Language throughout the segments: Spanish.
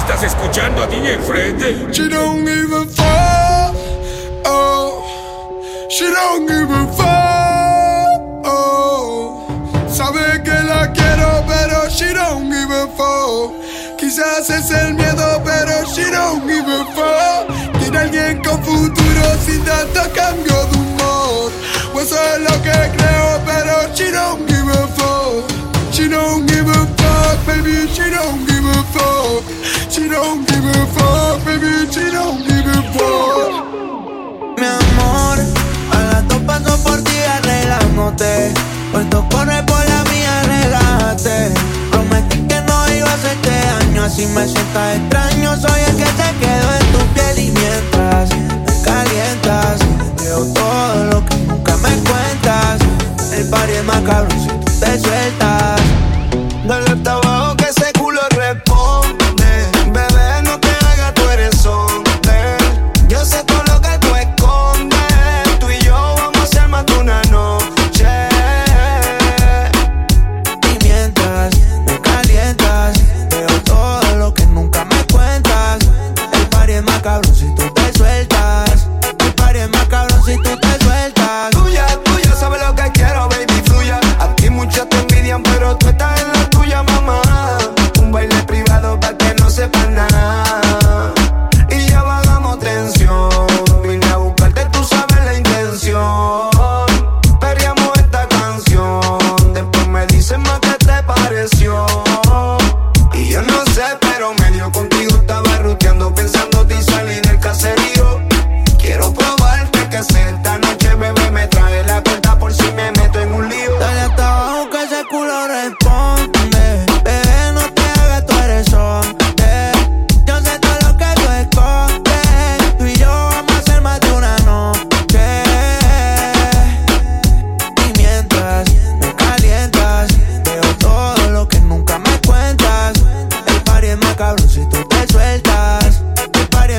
estás escuchando a DJ Freddy. She don't give a fuck. Oh, she don't give a fuck. Oh, sabe que la quiero, pero she don't give a fuck. Quizás es el miedo, pero she don't give a fuck. Tiene alguien con futuro sin tanto cambio de humor. Pues eso es lo que creo, pero she don't give a fuck. She don't give a fuck, baby, she don't give a fuck. Mi amor, a las paso por ti, arreglándote. Puesto corre por la mía, relájate. Prometí que no iba a hacerte daño, así me sientas extraño. Soy el que se quedó en tu piel y mientras me calientas, veo todo lo que nunca me cuentas. El party es macabro si tú te sueltas.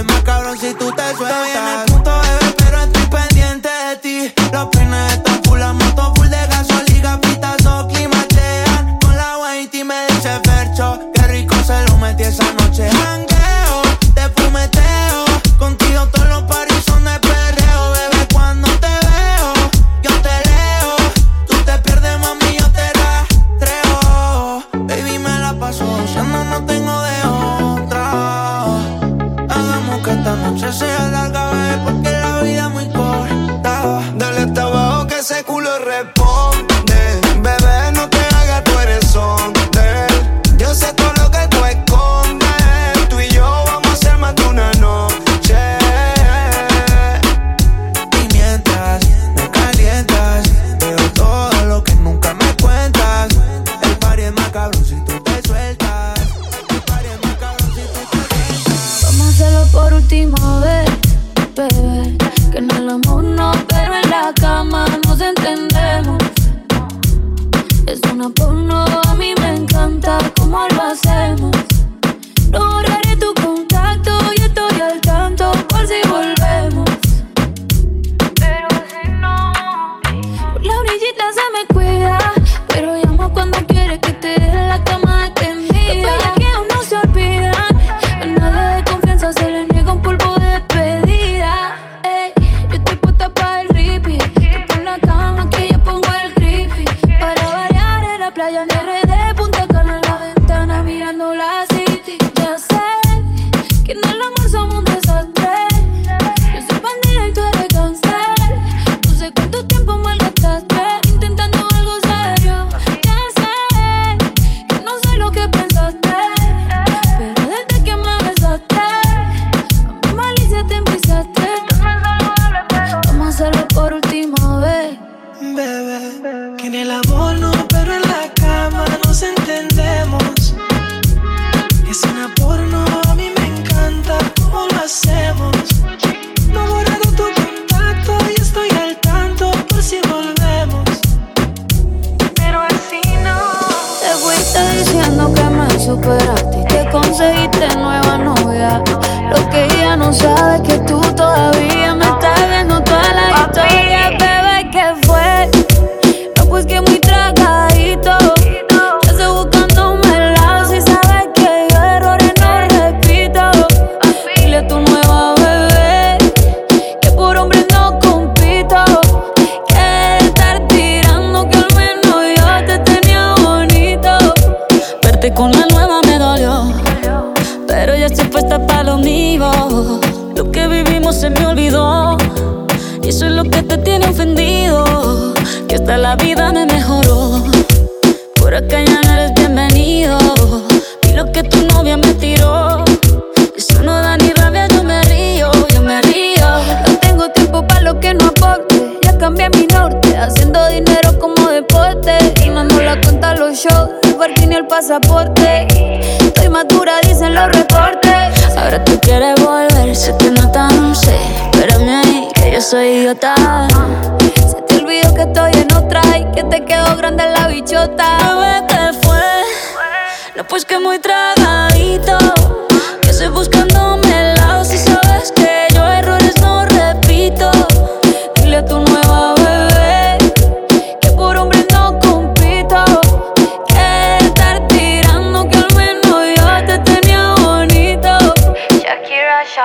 más cabrón si tú te sueltas. Estoy por. A mí me encanta cómo lo hacemos. pasaporte y ni el pasaporte. Estoy madura, dicen los reportes. Ahora tú quieres volver, sé que no tan sé. Espérame ahí, que yo soy idiota. Se te olvidó que estoy en otra y que te quedó grande la bichota. Bebé, ¿qué fue? No, pues que muy tragadito, que estoy buscándome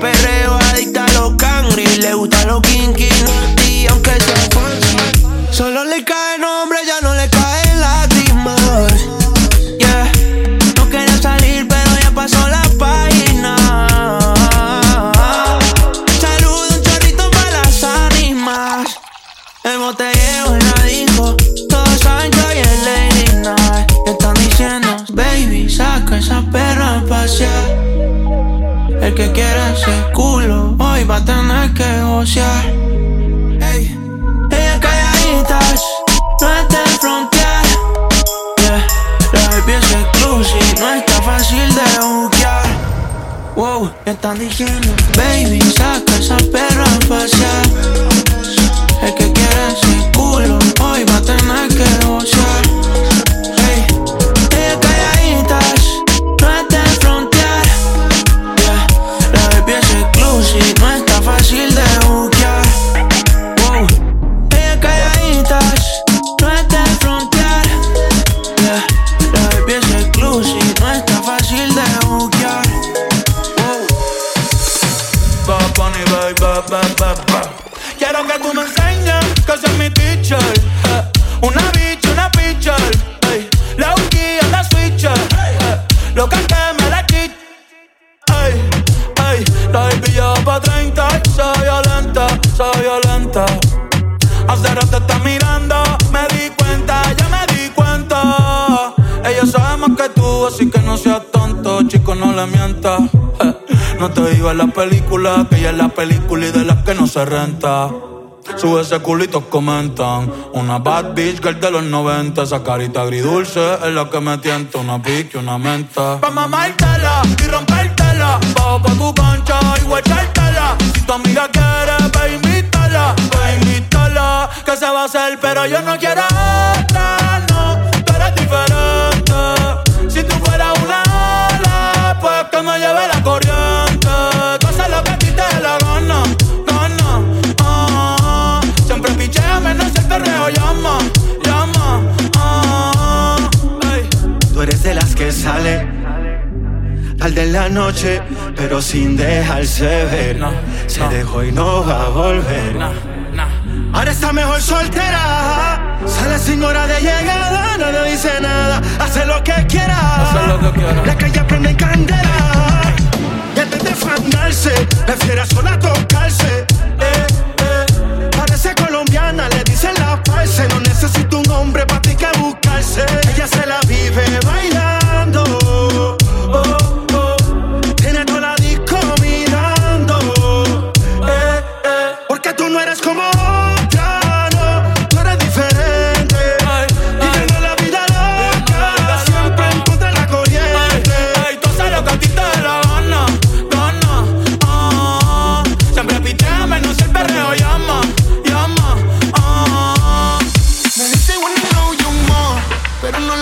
perreo. No te en la película, que ella es la película y de las que no se renta. Sube ese culito, comentan. Una bad bitch girl de los 90. Esa carita agridulce es la que me tienta. Una pique, una menta. Pa' mamártela y rompértela. Bajo pa' tu cancha y guachártela. Si tu amiga quiere, ve invítala. Ve invítala. Que se va a hacer, pero yo no quiero otra, al de la noche, pero sin dejarse ver. Se dejó y no va a volver. Ahora está mejor soltera. Sale sin hora de llegada, no le dice nada. Hace lo que quiera. La calle prende candela. Y antes de fandarse, prefiere sola tocarse. Eh colombiana, le dicen la parce. No necesito un hombre para ti que buscarse. Ella se la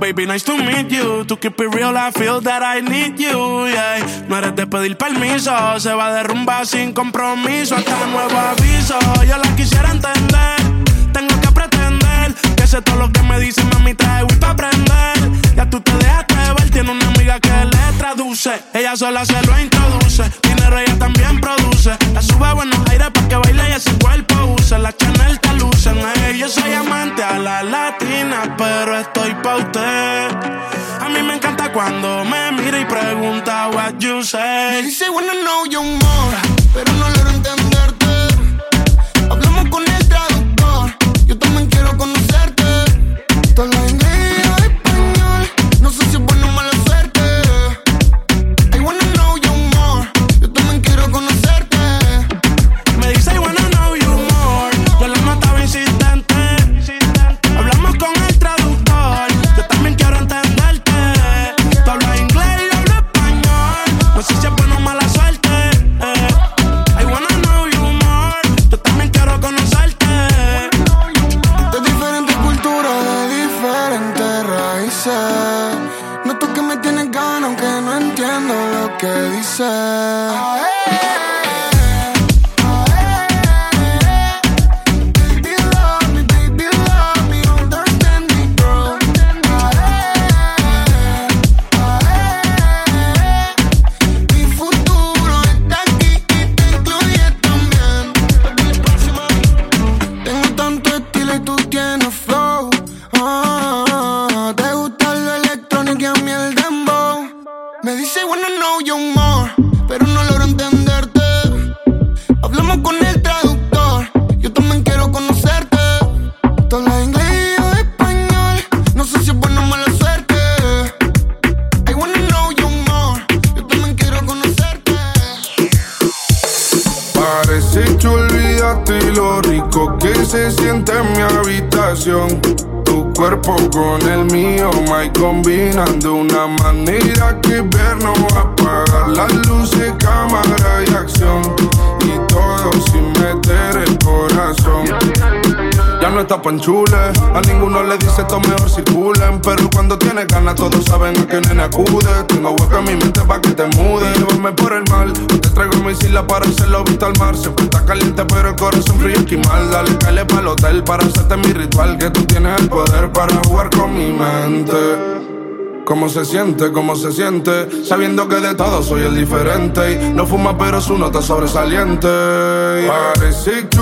baby, nice to meet you. To keep it real, I feel that I need you, yeah. No eres de pedir permiso, se va a derrumbar sin compromiso. Hasta nuevo aviso, yo la quisiera entender. Tengo que pretender que sé todo lo que me dice, mami, trae Wii para aprender. Ya tú te dejaste tiene una amiga que le traduce. Ella sola se lo introduce, dinero ella también produce. La sube a buenos aires para que baile y ese cuerpo use. La Chanel te lucen, yo soy amante a la latina, pero estoy pa' usted. A mí me encanta cuando me mira y pregunta what you say. Dice wanna know you more, A ninguno le dice esto mejor circulen. Pero cuando tienes ganas, todos saben a qué nene acude. Tengo hueco en mi mente pa' que te mude. Llévame por el mal. Te traigo mi isla para hacerlo visto al mar. Siempre está caliente, pero el corazón frío esquimal. Dale, calle el hotel para hacerte mi ritual. Que tú tienes el poder para jugar con mi mente. ¿Cómo se siente? ¿Cómo se siente? Sabiendo que de todo soy el diferente. Y no fuma, pero su nota sobresaliente. Parece que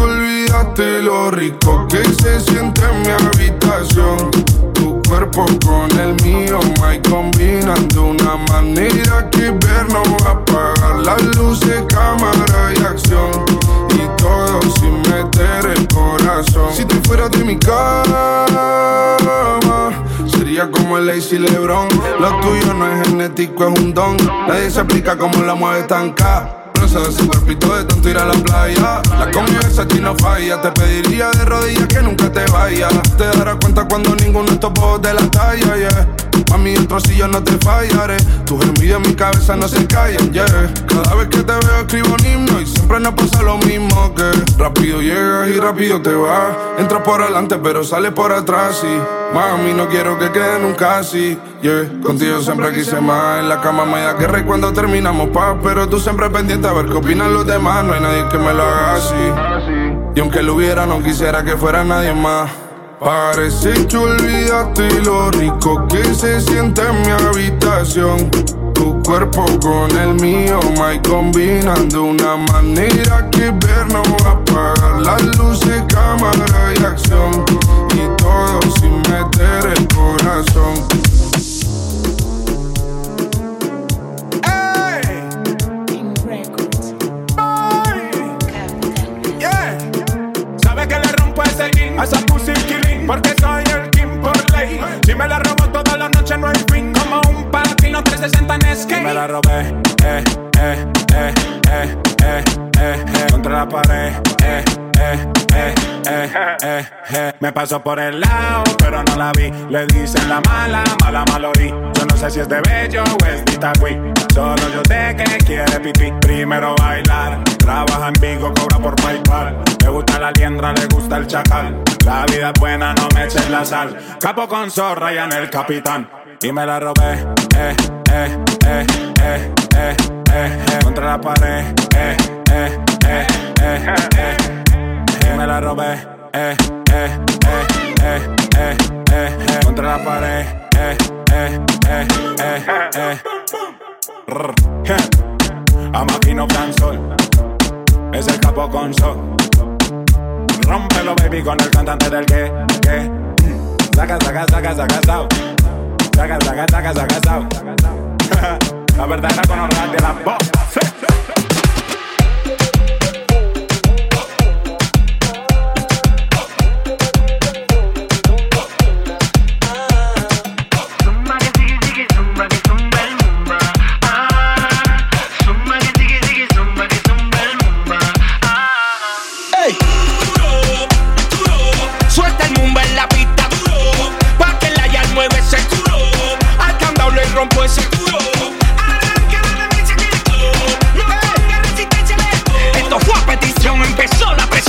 olvidaste lo rico que se siente en mi habitación. Tu cuerpo con el mío, my combinan de una manera que ver no apagar las luces, cámara y acción. Y todo sin meter el corazón. Si te fueras de mi cama como el Lazy Lebron. Lo tuyo no es genético, es un don. Nadie se explica cómo la mueve tan No sé ese cuerpito de tanto ir a la playa. La comida esa no falla. Te pediría de rodillas que nunca te vayas. Te darás cuenta cuando ninguno de estos de la talla, yeah. Mami, si yo no te fallaré. Tus gemidos en mi cabeza no se callan, yeah. Cada vez que te veo escribo un himno y siempre nos pasa lo mismo que rápido llegas y rápido te vas. Entras por adelante pero sales por atrás y mami no quiero que quede nunca así, yeah. Contigo siempre quise más. En la cama me da guerra y cuando terminamos paz, pero tú siempre pendiente a ver qué opinan los demás. No hay nadie que me lo haga así. Y aunque lo hubiera no quisiera que fuera nadie más. Parece que olvidaste lo rico que se siente en mi habitación. Tu cuerpo con el mío, my combinan de una manera que ver no va a apagar las luces, cámara y acción. Y todo sin meter el corazón. a esa pussy killing Porque soy el King por ley. Si me la robo toda la noche no hay fin Palatino 360 en skate Me la robé, eh, eh, eh, eh, eh, eh, eh Contra la pared, eh, eh, eh, eh, eh, eh Me pasó por el lado, pero no la vi Le dicen la mala, mala malorí Yo no sé si es de bello o es de Itagüí Solo yo sé que quiere pipí Primero bailar, trabaja en Vigo, cobra por PayPal Le gusta la liendra, le gusta el chacal la vida es buena, no me eches la sal. Capo con zorra y en el capitán. Y me la robé, eh, eh, eh, eh, eh, eh, eh, contra la pared, eh, eh, eh, eh, eh, eh, me la robé, eh, eh, eh, eh, eh, eh, eh, contra la pared, eh, eh, eh, eh, eh, eh. A máquina sol, es el capo con sol. Rómpelo, baby, con el cantante del que, que. Saca, saca, saca, saca, saca. Saca, saca, saca, saca, saca. La verdad era con de la voz.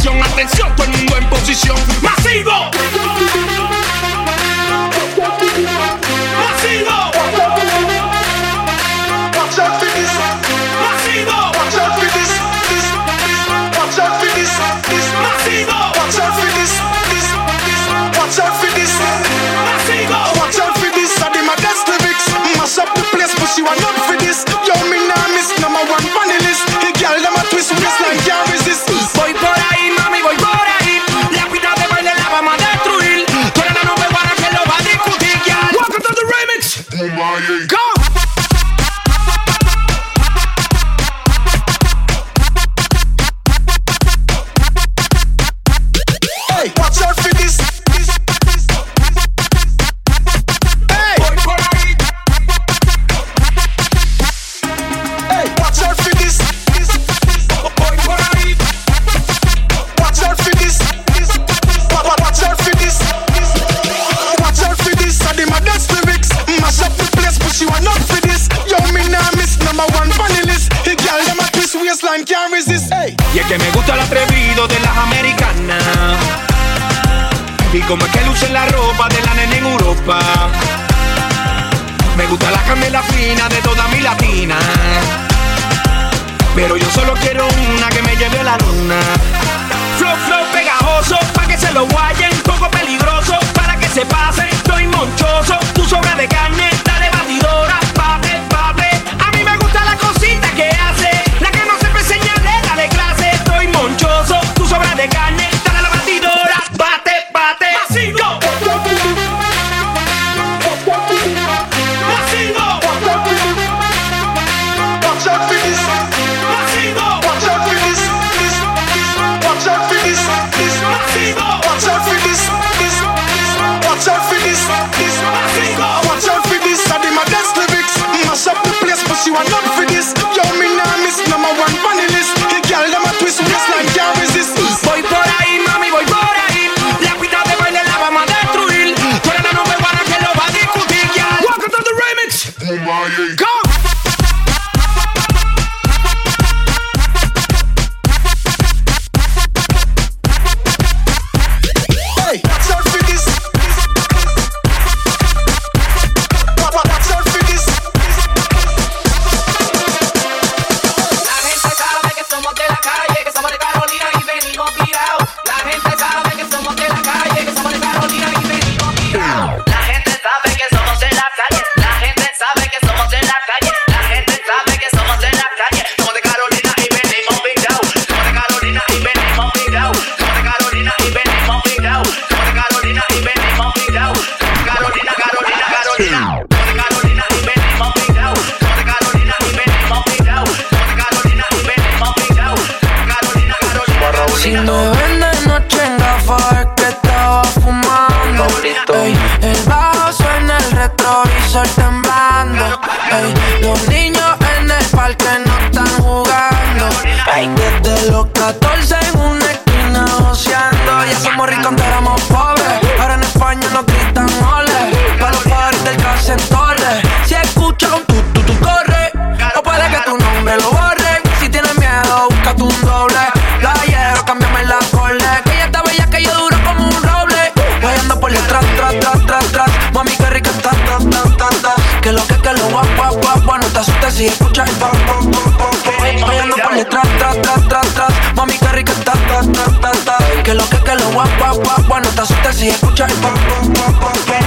atención, atención, todo el mundo en posición. ¡Masivo! ¡Masivo! you are not? Y es que me gusta el atrevido de las americanas. Y como es que luce la ropa de la nena en Europa. Me gusta la candela fina de toda mi latina. Pero yo solo quiero una que me lleve a la luna. Flow, flow pegajoso, pa' que se lo guayen. Poco peligroso, para que se pasen. Estoy monchoso, tu sobra de carne you are not for this. si escucha el pam pam pam pam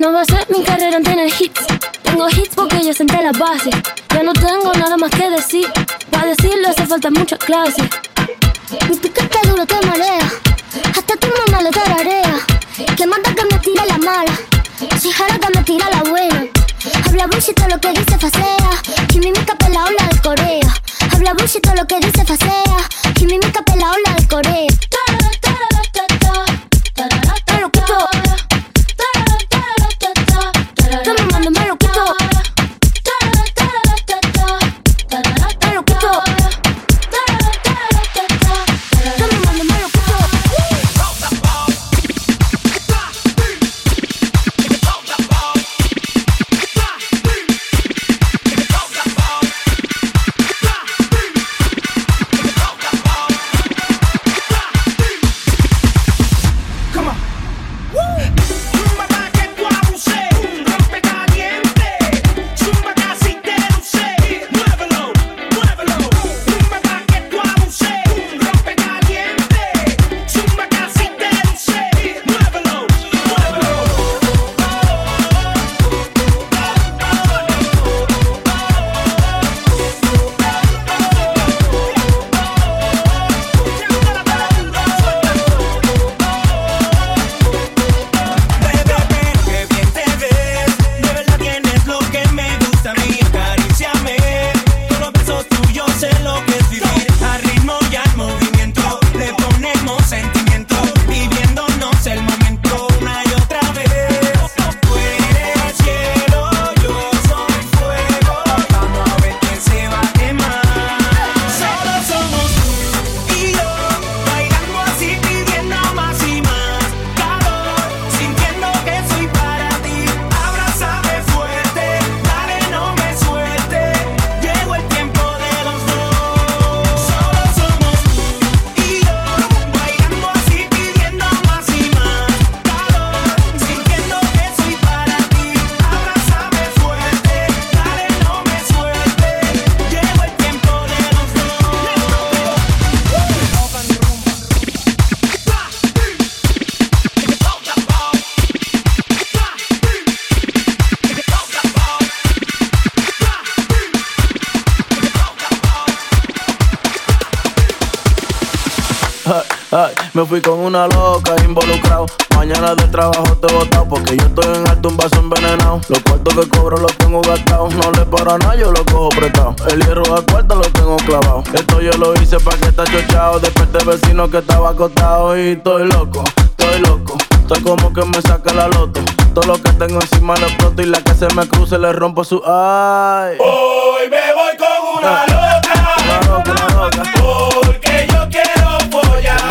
No va a ser mi carrera en tener hits. Tengo hits porque yo senté la base. Ya no tengo nada más que decir. Para decirlo hace falta mucha clase. Mi piquete duro te marea. Hasta tu mamá lo tararea. Que manda que me tira la mala. Si jara que me tira la buena. Habla bullshit todo lo que dice facea. Chimimica pela ola de Corea. Habla bullshit todo lo que dice facea. Chimimica pela ola de Corea. El hierro a cuarto lo tengo clavado. Esto yo lo hice para que está chochado. Después de vecino que estaba acostado y estoy loco, estoy loco. Estoy como que me saca la loto. Todo lo que tengo encima lo exploto y la que se me cruce le rompo su ay. Hoy me voy con una loca. Una loca, una loca. Porque yo quiero follar.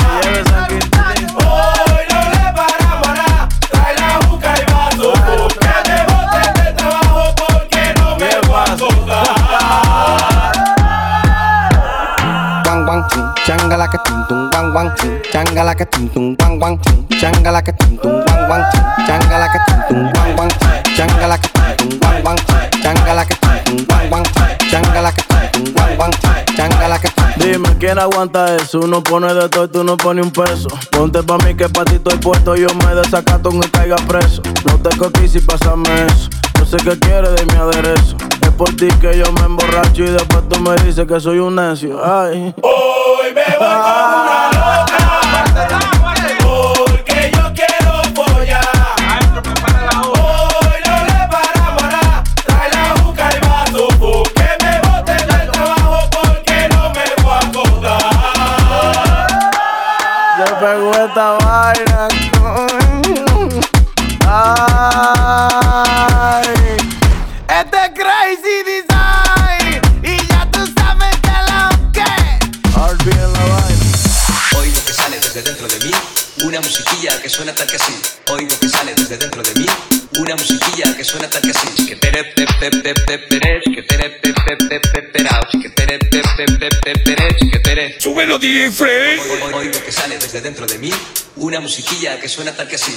Chung, changala que tum tum, wang wang chung, changala que tum tum, wang wang chung, changala que tum tum, wang wang chung, changala que tum tum, wang wang chung, changala que tum tum, wang wang chung, changala que tum tum, wang wang chung, changala que Dime quién aguanta eso. Uno pone de todo y tú no pones un peso. Ponte pa' mí que pa' ti estoy puesto. Yo me desacato y caiga preso. No te cotices y pásame eso. Yo sé que quieres de mi aderezo. Es por ti que yo me emborracho y después tú me dices que soy un necio. Ay. Hoy me voy con una loca. Pegó esta vaina. Ay. Este es Crazy Design. Y ya tú sabes que lo que. RB en la vaina. Oigo que sale desde dentro de mí una musiquilla que suena tal que así. Oigo que sale desde dentro de mí una musiquilla que suena tal que así. Que tere pe pe pe pe pere, que tere pe pe pe pe perao, que tere pe pe pe pe pere, tere. Súbelo, DJ Frey. Oigo que sale desde dentro de mí una musiquilla que suena tal que así.